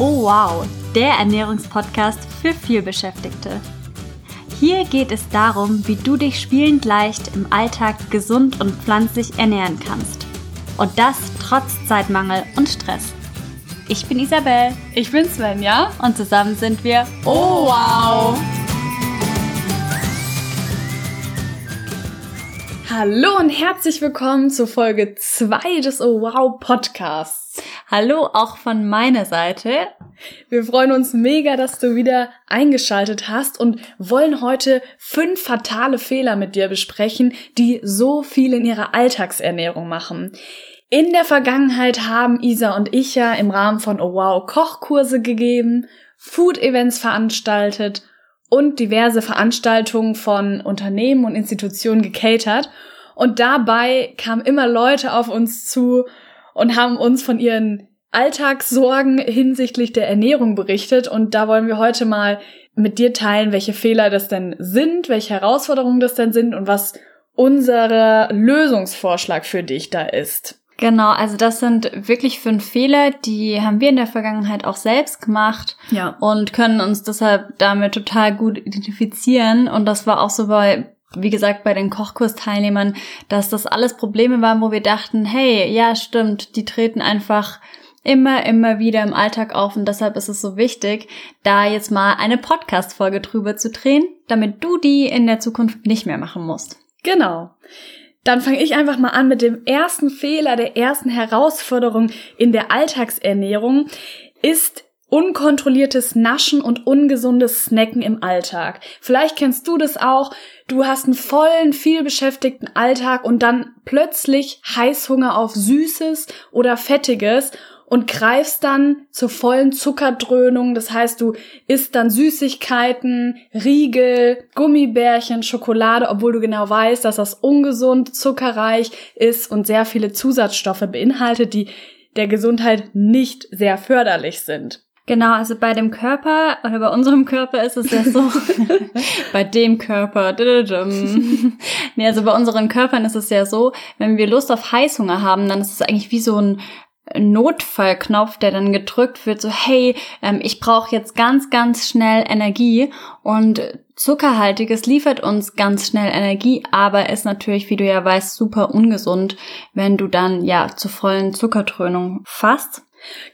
Oh wow, der Ernährungspodcast für vielbeschäftigte. Hier geht es darum, wie du dich spielend leicht im Alltag gesund und pflanzlich ernähren kannst. Und das trotz Zeitmangel und Stress. Ich bin Isabel. Ich bin Svenja. Und zusammen sind wir Oh wow! Hallo und herzlich willkommen zu Folge 2 des Oh Wow Podcasts. Hallo auch von meiner Seite. Wir freuen uns mega, dass du wieder eingeschaltet hast und wollen heute fünf fatale Fehler mit dir besprechen, die so viel in ihrer Alltagsernährung machen. In der Vergangenheit haben Isa und ich ja im Rahmen von Oh Wow Kochkurse gegeben, Food-Events veranstaltet und diverse Veranstaltungen von Unternehmen und Institutionen gecatert. Und dabei kamen immer Leute auf uns zu und haben uns von ihren Alltagssorgen hinsichtlich der Ernährung berichtet. Und da wollen wir heute mal mit dir teilen, welche Fehler das denn sind, welche Herausforderungen das denn sind und was unser Lösungsvorschlag für dich da ist. Genau, also das sind wirklich fünf Fehler, die haben wir in der Vergangenheit auch selbst gemacht Ja. und können uns deshalb damit total gut identifizieren. Und das war auch so bei, wie gesagt, bei den Kochkursteilnehmern, dass das alles Probleme waren, wo wir dachten, hey, ja, stimmt, die treten einfach immer, immer wieder im Alltag auf und deshalb ist es so wichtig, da jetzt mal eine Podcast-Folge drüber zu drehen, damit du die in der Zukunft nicht mehr machen musst. Genau. Dann fange ich einfach mal an mit dem ersten Fehler, der ersten Herausforderung in der Alltagsernährung ist unkontrolliertes Naschen und ungesundes Snacken im Alltag. Vielleicht kennst du das auch. Du hast einen vollen, viel beschäftigten Alltag und dann plötzlich Heißhunger auf Süßes oder Fettiges und greifst dann zur vollen Zuckerdröhnung. Das heißt, du isst dann Süßigkeiten, Riegel, Gummibärchen, Schokolade, obwohl du genau weißt, dass das ungesund, zuckerreich ist und sehr viele Zusatzstoffe beinhaltet, die der Gesundheit nicht sehr förderlich sind. Genau, also bei dem Körper oder bei unserem Körper ist es ja so, bei dem Körper, nee, also bei unseren Körpern ist es ja so, wenn wir Lust auf Heißhunger haben, dann ist es eigentlich wie so ein Notfallknopf, der dann gedrückt wird, so hey, ähm, ich brauche jetzt ganz, ganz schnell Energie. Und Zuckerhaltiges liefert uns ganz schnell Energie, aber ist natürlich, wie du ja weißt, super ungesund, wenn du dann ja zur vollen Zuckerdröhnung fasst.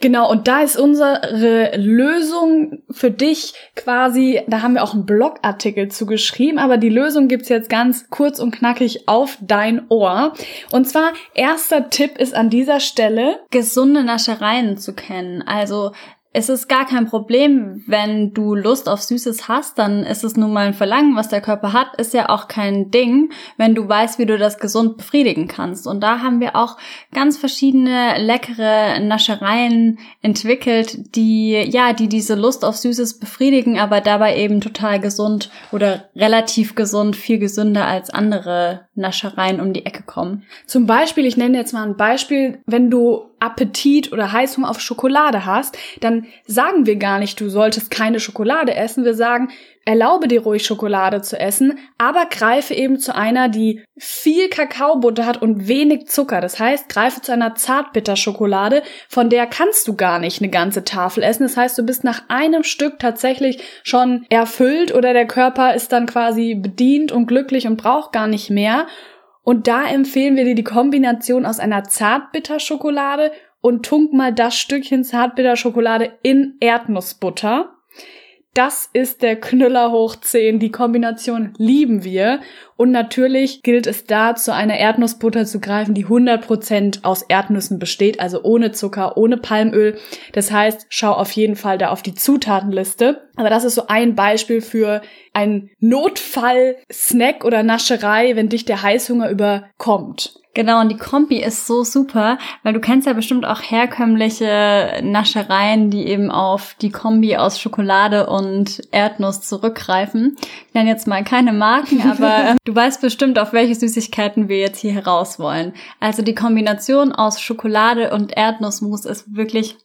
Genau, und da ist unsere Lösung für dich quasi, da haben wir auch einen Blogartikel zu geschrieben, aber die Lösung gibt's jetzt ganz kurz und knackig auf dein Ohr. Und zwar, erster Tipp ist an dieser Stelle, gesunde Naschereien zu kennen. Also es ist gar kein Problem, wenn du Lust auf Süßes hast, dann ist es nun mal ein Verlangen, was der Körper hat, ist ja auch kein Ding, wenn du weißt, wie du das gesund befriedigen kannst. Und da haben wir auch ganz verschiedene leckere Naschereien entwickelt, die, ja, die diese Lust auf Süßes befriedigen, aber dabei eben total gesund oder relativ gesund, viel gesünder als andere Naschereien um die Ecke kommen. zum Beispiel, ich nenne jetzt mal ein Beispiel, wenn du Appetit oder Heißhunger auf Schokolade hast, dann sagen wir gar nicht, du solltest keine Schokolade essen. Wir sagen, erlaube dir ruhig Schokolade zu essen, aber greife eben zu einer, die viel Kakaobutter hat und wenig Zucker. Das heißt, greife zu einer Zartbitterschokolade, von der kannst du gar nicht eine ganze Tafel essen. Das heißt, du bist nach einem Stück tatsächlich schon erfüllt oder der Körper ist dann quasi bedient und glücklich und braucht gar nicht mehr. Und da empfehlen wir dir die Kombination aus einer Zartbitterschokolade und tunk mal das Stückchen Zartbitterschokolade in Erdnussbutter. Das ist der Knüller hoch 10. Die Kombination lieben wir. Und natürlich gilt es da, zu einer Erdnussbutter zu greifen, die 100% aus Erdnüssen besteht, also ohne Zucker, ohne Palmöl. Das heißt, schau auf jeden Fall da auf die Zutatenliste. Aber das ist so ein Beispiel für ein Notfall-Snack oder Nascherei, wenn dich der Heißhunger überkommt. Genau, und die Kombi ist so super, weil du kennst ja bestimmt auch herkömmliche Naschereien, die eben auf die Kombi aus Schokolade und Erdnuss zurückgreifen. Ich nenne jetzt mal keine Marken, aber ähm, du weißt bestimmt, auf welche Süßigkeiten wir jetzt hier heraus wollen. Also die Kombination aus Schokolade und Erdnussmus ist wirklich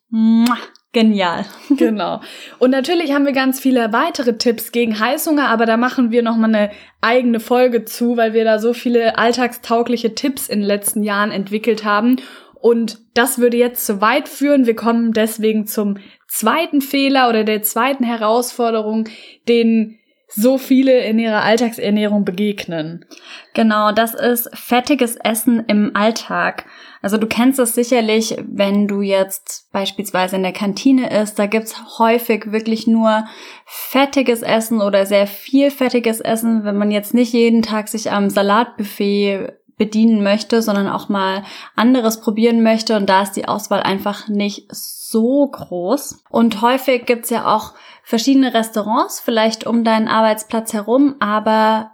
genial. Genau. Und natürlich haben wir ganz viele weitere Tipps gegen Heißhunger, aber da machen wir nochmal eine eigene Folge zu, weil wir da so viele alltagstaugliche Tipps in den letzten Jahren entwickelt haben. Und das würde jetzt zu weit führen. Wir kommen deswegen zum zweiten Fehler oder der zweiten Herausforderung, den so viele in ihrer Alltagsernährung begegnen. Genau, das ist fettiges Essen im Alltag. Also du kennst es sicherlich, wenn du jetzt beispielsweise in der Kantine isst, da gibt's häufig wirklich nur fettiges Essen oder sehr viel fettiges Essen, wenn man jetzt nicht jeden Tag sich am Salatbuffet bedienen möchte, sondern auch mal anderes probieren möchte. Und da ist die Auswahl einfach nicht so groß. Und häufig gibt's ja auch verschiedene Restaurants, vielleicht um deinen Arbeitsplatz herum, aber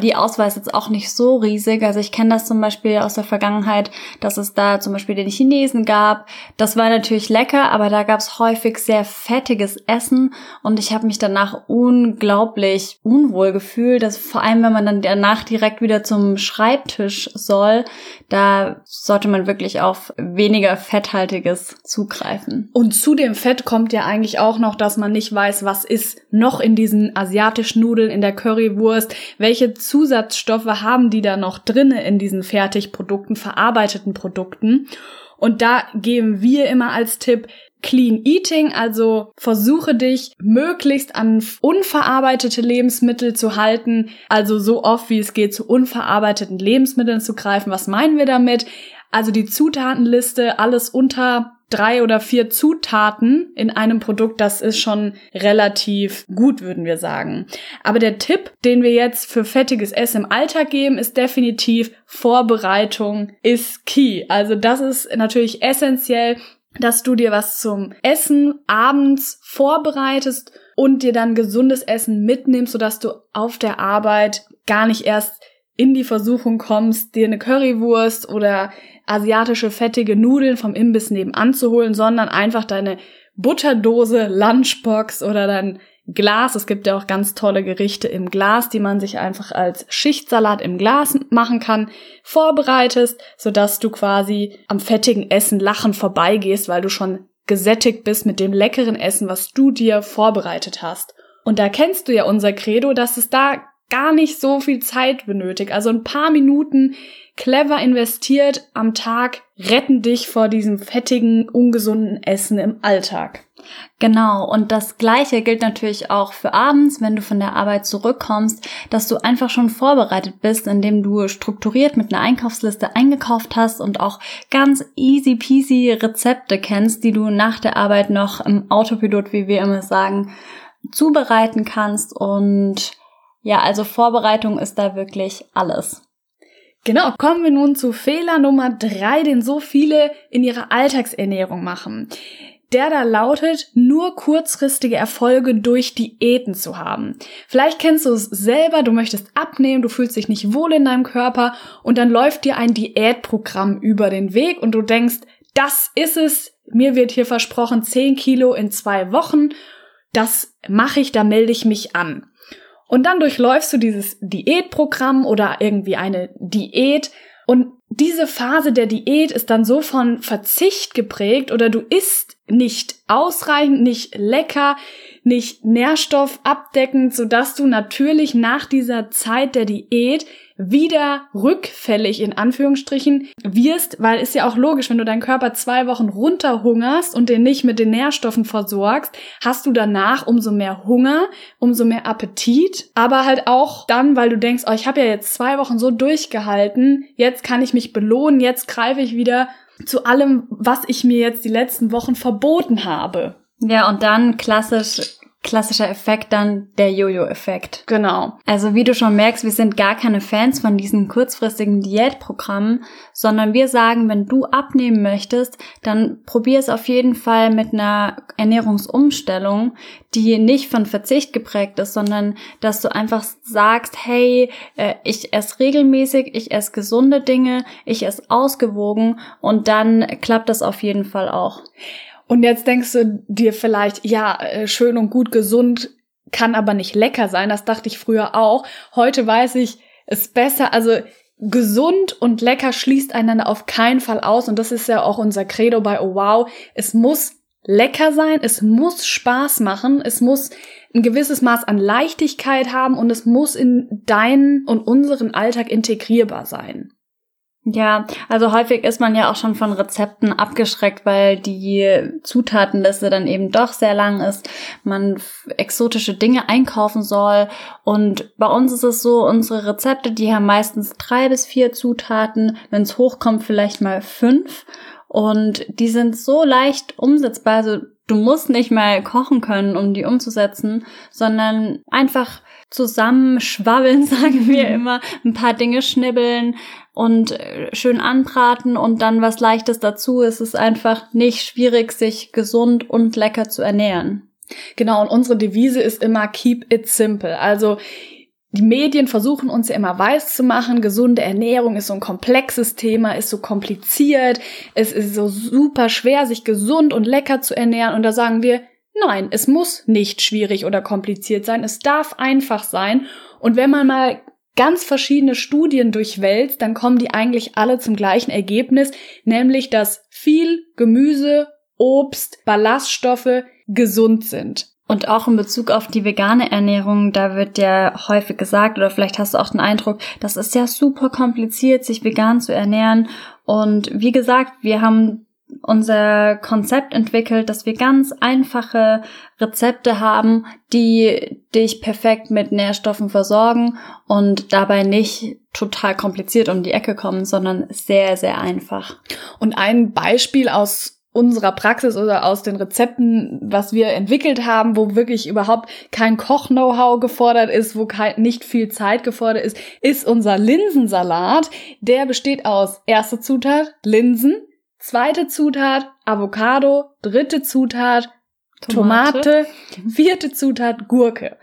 die Auswahl ist jetzt auch nicht so riesig. Also ich kenne das zum Beispiel aus der Vergangenheit, dass es da zum Beispiel den Chinesen gab. Das war natürlich lecker, aber da gab es häufig sehr fettiges Essen und ich habe mich danach unglaublich unwohl gefühlt. Dass vor allem, wenn man dann danach direkt wieder zum Schreibtisch soll, da sollte man wirklich auf weniger fetthaltiges zugreifen. Und zu dem Fett kommt ja eigentlich auch noch, dass man nicht weiß, was ist noch in diesen asiatischen Nudeln, in der Currywurst, welche welche Zusatzstoffe haben die da noch drinne in diesen Fertigprodukten, verarbeiteten Produkten. Und da geben wir immer als Tipp Clean Eating, also versuche dich möglichst an unverarbeitete Lebensmittel zu halten, also so oft wie es geht zu unverarbeiteten Lebensmitteln zu greifen. Was meinen wir damit? Also die Zutatenliste, alles unter drei oder vier Zutaten in einem Produkt, das ist schon relativ gut, würden wir sagen. Aber der Tipp, den wir jetzt für fettiges Essen im Alltag geben, ist definitiv Vorbereitung ist key. Also das ist natürlich essentiell, dass du dir was zum Essen abends vorbereitest und dir dann gesundes Essen mitnimmst, sodass du auf der Arbeit gar nicht erst in die Versuchung kommst, dir eine Currywurst oder asiatische fettige Nudeln vom Imbiss nebenan zu holen, sondern einfach deine Butterdose, Lunchbox oder dein Glas. Es gibt ja auch ganz tolle Gerichte im Glas, die man sich einfach als Schichtsalat im Glas machen kann, vorbereitest, sodass du quasi am fettigen Essen lachen vorbeigehst, weil du schon gesättigt bist mit dem leckeren Essen, was du dir vorbereitet hast. Und da kennst du ja unser Credo, dass es da gar nicht so viel Zeit benötigt. Also ein paar Minuten clever investiert am Tag retten dich vor diesem fettigen, ungesunden Essen im Alltag. Genau, und das gleiche gilt natürlich auch für abends, wenn du von der Arbeit zurückkommst, dass du einfach schon vorbereitet bist, indem du strukturiert mit einer Einkaufsliste eingekauft hast und auch ganz easy peasy Rezepte kennst, die du nach der Arbeit noch im Autopilot, wie wir immer sagen, zubereiten kannst und ja, also Vorbereitung ist da wirklich alles. Genau, kommen wir nun zu Fehler Nummer drei, den so viele in ihrer Alltagsernährung machen. Der da lautet, nur kurzfristige Erfolge durch Diäten zu haben. Vielleicht kennst du es selber, du möchtest abnehmen, du fühlst dich nicht wohl in deinem Körper und dann läuft dir ein Diätprogramm über den Weg und du denkst, das ist es, mir wird hier versprochen 10 Kilo in zwei Wochen, das mache ich, da melde ich mich an. Und dann durchläufst du dieses Diätprogramm oder irgendwie eine Diät. Und diese Phase der Diät ist dann so von Verzicht geprägt oder du isst nicht ausreichend, nicht lecker, nicht nährstoffabdeckend, sodass du natürlich nach dieser Zeit der Diät wieder rückfällig in Anführungsstrichen wirst, weil ist ja auch logisch, wenn du deinen Körper zwei Wochen runterhungerst und den nicht mit den Nährstoffen versorgst, hast du danach umso mehr Hunger, umso mehr Appetit, aber halt auch dann, weil du denkst, oh, ich habe ja jetzt zwei Wochen so durchgehalten, jetzt kann ich mich belohnen, jetzt greife ich wieder zu allem, was ich mir jetzt die letzten Wochen verboten habe. Ja, und dann klassisch klassischer Effekt dann der Jojo-Effekt. Genau. Also wie du schon merkst, wir sind gar keine Fans von diesen kurzfristigen Diätprogrammen, sondern wir sagen, wenn du abnehmen möchtest, dann probier es auf jeden Fall mit einer Ernährungsumstellung, die nicht von Verzicht geprägt ist, sondern dass du einfach sagst, hey, äh, ich esse regelmäßig, ich esse gesunde Dinge, ich esse ausgewogen und dann klappt das auf jeden Fall auch. Und jetzt denkst du dir vielleicht, ja, äh, schön und gut gesund kann aber nicht lecker sein. Das dachte ich früher auch. Heute weiß ich, es besser. Also gesund und lecker schließt einander auf keinen Fall aus. Und das ist ja auch unser Credo bei Oh Wow. Es muss lecker sein, es muss Spaß machen, es muss ein gewisses Maß an Leichtigkeit haben und es muss in deinen und unseren Alltag integrierbar sein. Ja, also häufig ist man ja auch schon von Rezepten abgeschreckt, weil die Zutatenliste dann eben doch sehr lang ist, man exotische Dinge einkaufen soll. Und bei uns ist es so, unsere Rezepte, die haben meistens drei bis vier Zutaten, wenn es hochkommt, vielleicht mal fünf. Und die sind so leicht umsetzbar. Also du musst nicht mal kochen können, um die umzusetzen, sondern einfach zusammenschwabbeln, sagen wir mhm. immer, ein paar Dinge schnibbeln und äh, schön anbraten und dann was Leichtes dazu. Es ist einfach nicht schwierig, sich gesund und lecker zu ernähren. Genau, und unsere Devise ist immer keep it simple. Also die Medien versuchen uns ja immer weiß zu machen, gesunde Ernährung ist so ein komplexes Thema, ist so kompliziert, es ist so super schwer, sich gesund und lecker zu ernähren. Und da sagen wir, nein, es muss nicht schwierig oder kompliziert sein, es darf einfach sein. Und wenn man mal ganz verschiedene Studien durchwälzt, dann kommen die eigentlich alle zum gleichen Ergebnis, nämlich dass viel Gemüse, Obst, Ballaststoffe gesund sind. Und auch in Bezug auf die vegane Ernährung, da wird ja häufig gesagt, oder vielleicht hast du auch den Eindruck, das ist ja super kompliziert, sich vegan zu ernähren. Und wie gesagt, wir haben unser Konzept entwickelt, dass wir ganz einfache Rezepte haben, die dich perfekt mit Nährstoffen versorgen und dabei nicht total kompliziert um die Ecke kommen, sondern sehr, sehr einfach. Und ein Beispiel aus unserer Praxis oder aus den Rezepten, was wir entwickelt haben, wo wirklich überhaupt kein Koch-Know-how gefordert ist, wo kein, nicht viel Zeit gefordert ist, ist unser Linsensalat. Der besteht aus erste Zutat Linsen, zweite Zutat Avocado, dritte Zutat Tomate, Tomate vierte Zutat Gurke.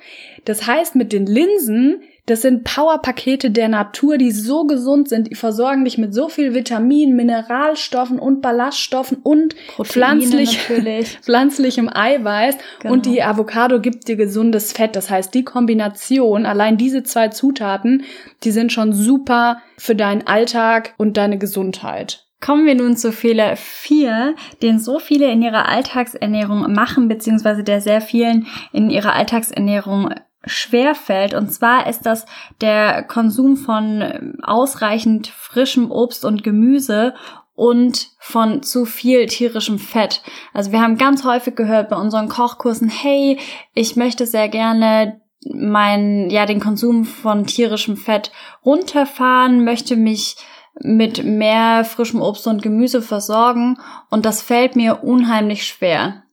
Das heißt, mit den Linsen das sind Powerpakete der Natur, die so gesund sind. Die versorgen dich mit so viel Vitaminen, Mineralstoffen und Ballaststoffen und pflanzlich, pflanzlichem Eiweiß. Genau. Und die Avocado gibt dir gesundes Fett. Das heißt, die Kombination, allein diese zwei Zutaten, die sind schon super für deinen Alltag und deine Gesundheit. Kommen wir nun zu Fehler 4, den so viele in ihrer Alltagsernährung machen, beziehungsweise der sehr vielen in ihrer Alltagsernährung schwer fällt. Und zwar ist das der Konsum von ausreichend frischem Obst und Gemüse und von zu viel tierischem Fett. Also wir haben ganz häufig gehört bei unseren Kochkursen, hey, ich möchte sehr gerne mein, ja, den Konsum von tierischem Fett runterfahren, möchte mich mit mehr frischem Obst und Gemüse versorgen und das fällt mir unheimlich schwer.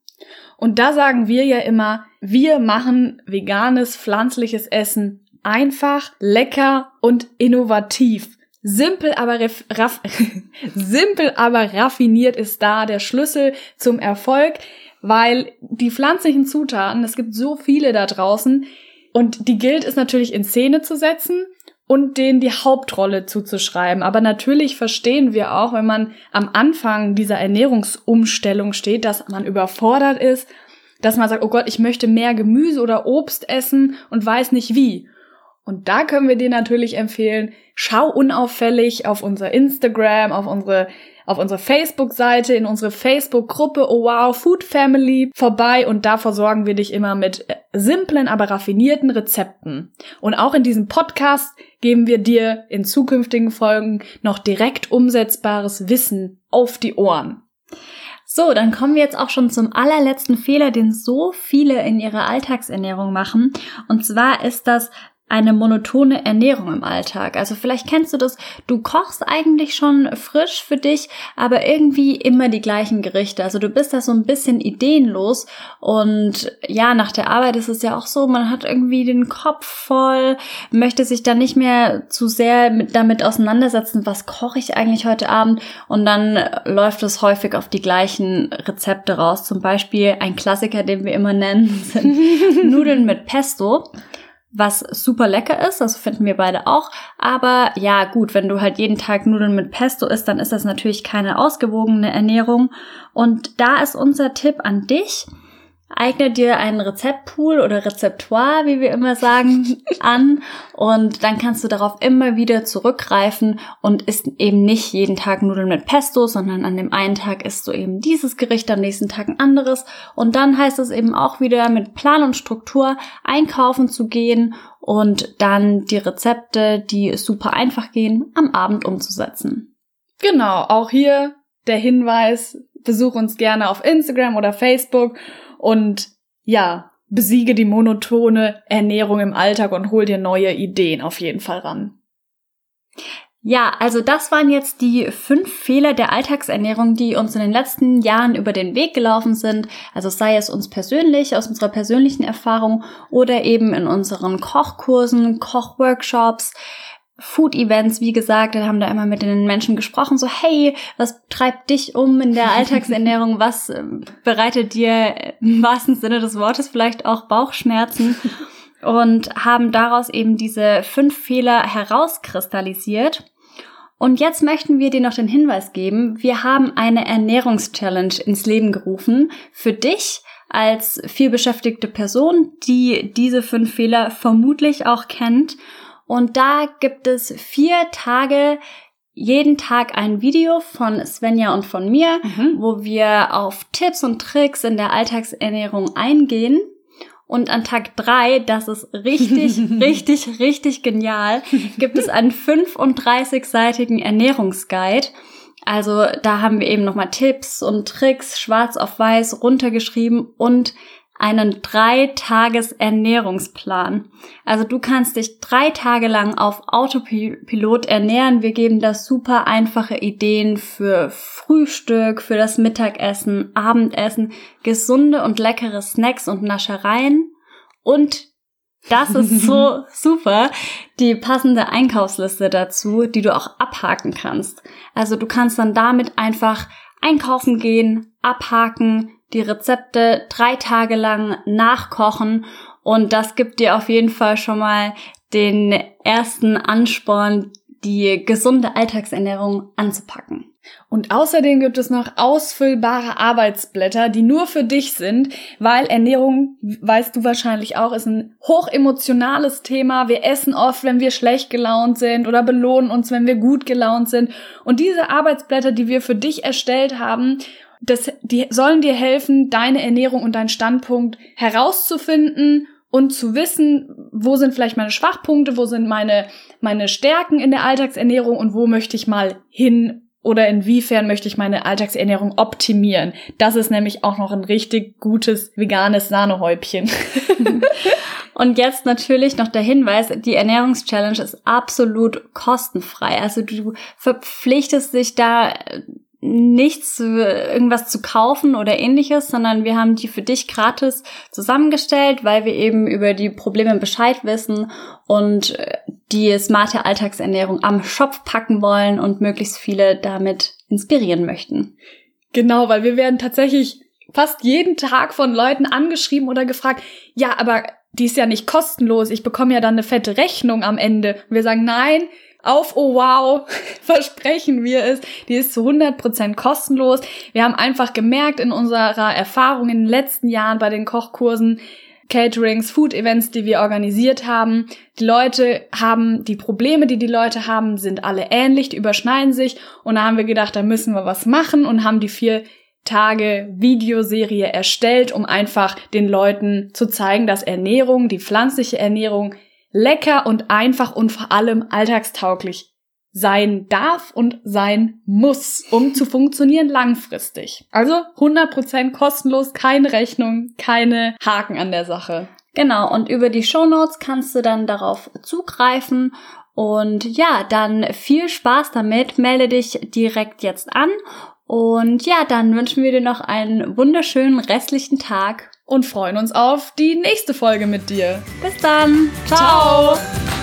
Und da sagen wir ja immer, wir machen veganes, pflanzliches Essen einfach, lecker und innovativ. Simpel aber, raff simpel aber raffiniert ist da der Schlüssel zum Erfolg, weil die pflanzlichen Zutaten, es gibt so viele da draußen und die gilt es natürlich in Szene zu setzen und denen die Hauptrolle zuzuschreiben. Aber natürlich verstehen wir auch, wenn man am Anfang dieser Ernährungsumstellung steht, dass man überfordert ist, dass man sagt, oh Gott, ich möchte mehr Gemüse oder Obst essen und weiß nicht wie. Und da können wir dir natürlich empfehlen, schau unauffällig auf unser Instagram, auf unsere auf unsere Facebook-Seite, in unsere Facebook-Gruppe Oh Wow Food Family vorbei und da versorgen wir dich immer mit äh, simplen, aber raffinierten Rezepten. Und auch in diesem Podcast geben wir dir in zukünftigen Folgen noch direkt umsetzbares Wissen auf die Ohren. So, dann kommen wir jetzt auch schon zum allerletzten Fehler, den so viele in ihrer Alltagsernährung machen. Und zwar ist das eine monotone Ernährung im Alltag. Also vielleicht kennst du das, du kochst eigentlich schon frisch für dich, aber irgendwie immer die gleichen Gerichte. Also du bist da so ein bisschen ideenlos und ja, nach der Arbeit ist es ja auch so, man hat irgendwie den Kopf voll, möchte sich dann nicht mehr zu sehr mit, damit auseinandersetzen, was koche ich eigentlich heute Abend und dann läuft es häufig auf die gleichen Rezepte raus. Zum Beispiel ein Klassiker, den wir immer nennen, sind Nudeln mit Pesto was super lecker ist, das finden wir beide auch. Aber ja, gut, wenn du halt jeden Tag Nudeln mit Pesto isst, dann ist das natürlich keine ausgewogene Ernährung. Und da ist unser Tipp an dich, Eigne dir einen Rezeptpool oder Rezeptoire, wie wir immer sagen, an und dann kannst du darauf immer wieder zurückgreifen und isst eben nicht jeden Tag Nudeln mit Pesto, sondern an dem einen Tag isst du eben dieses Gericht, am nächsten Tag ein anderes und dann heißt es eben auch wieder mit Plan und Struktur einkaufen zu gehen und dann die Rezepte, die super einfach gehen, am Abend umzusetzen. Genau, auch hier der Hinweis, besuch uns gerne auf Instagram oder Facebook und ja, besiege die monotone Ernährung im Alltag und hol dir neue Ideen auf jeden Fall ran. Ja, also das waren jetzt die fünf Fehler der Alltagsernährung, die uns in den letzten Jahren über den Weg gelaufen sind. Also sei es uns persönlich, aus unserer persönlichen Erfahrung oder eben in unseren Kochkursen, Kochworkshops. Food-Events, wie gesagt, da haben da immer mit den Menschen gesprochen, so hey, was treibt dich um in der Alltagsernährung, was äh, bereitet dir im wahrsten Sinne des Wortes vielleicht auch Bauchschmerzen? Und haben daraus eben diese fünf Fehler herauskristallisiert. Und jetzt möchten wir dir noch den Hinweis geben, wir haben eine Ernährungschallenge ins Leben gerufen für dich als vielbeschäftigte Person, die diese fünf Fehler vermutlich auch kennt und da gibt es vier Tage jeden Tag ein Video von Svenja und von mir, mhm. wo wir auf Tipps und Tricks in der Alltagsernährung eingehen. Und an Tag drei, das ist richtig, richtig, richtig genial, gibt es einen 35-seitigen Ernährungsguide. Also da haben wir eben nochmal Tipps und Tricks schwarz auf weiß runtergeschrieben und einen drei Tages Ernährungsplan. Also du kannst dich drei Tage lang auf Autopilot ernähren. Wir geben da super einfache Ideen für Frühstück, für das Mittagessen, Abendessen, gesunde und leckere Snacks und Naschereien und das ist so super. Die passende Einkaufsliste dazu, die du auch abhaken kannst. Also du kannst dann damit einfach einkaufen gehen, abhaken, die Rezepte drei Tage lang nachkochen und das gibt dir auf jeden Fall schon mal den ersten Ansporn, die gesunde Alltagsernährung anzupacken. Und außerdem gibt es noch ausfüllbare Arbeitsblätter, die nur für dich sind, weil Ernährung, weißt du wahrscheinlich auch, ist ein hochemotionales Thema. Wir essen oft, wenn wir schlecht gelaunt sind oder belohnen uns, wenn wir gut gelaunt sind. Und diese Arbeitsblätter, die wir für dich erstellt haben das, die sollen dir helfen, deine Ernährung und deinen Standpunkt herauszufinden und zu wissen, wo sind vielleicht meine Schwachpunkte, wo sind meine, meine Stärken in der Alltagsernährung und wo möchte ich mal hin oder inwiefern möchte ich meine Alltagsernährung optimieren. Das ist nämlich auch noch ein richtig gutes veganes Sahnehäubchen. Und jetzt natürlich noch der Hinweis, die Ernährungschallenge ist absolut kostenfrei. Also du verpflichtest dich da nichts, irgendwas zu kaufen oder ähnliches, sondern wir haben die für dich gratis zusammengestellt, weil wir eben über die Probleme Bescheid wissen und äh, die smarte Alltagsernährung am Shop packen wollen und möglichst viele damit inspirieren möchten. Genau, weil wir werden tatsächlich fast jeden Tag von Leuten angeschrieben oder gefragt, ja, aber die ist ja nicht kostenlos, ich bekomme ja dann eine fette Rechnung am Ende. Und wir sagen, nein, auf Oh Wow versprechen wir es. Die ist zu 100% kostenlos. Wir haben einfach gemerkt in unserer Erfahrung in den letzten Jahren bei den Kochkursen, Caterings, Food Events, die wir organisiert haben. Die Leute haben, die Probleme, die die Leute haben, sind alle ähnlich, die überschneiden sich. Und da haben wir gedacht, da müssen wir was machen und haben die vier Tage Videoserie erstellt, um einfach den Leuten zu zeigen, dass Ernährung, die pflanzliche Ernährung lecker und einfach und vor allem alltagstauglich sein darf und sein muss, um zu funktionieren langfristig. Also 100% kostenlos, keine Rechnung, keine Haken an der Sache. Genau, und über die Show Notes kannst du dann darauf zugreifen und ja, dann viel Spaß damit, melde dich direkt jetzt an und ja, dann wünschen wir dir noch einen wunderschönen restlichen Tag und freuen uns auf die nächste Folge mit dir. Bis dann. Ciao. Ciao.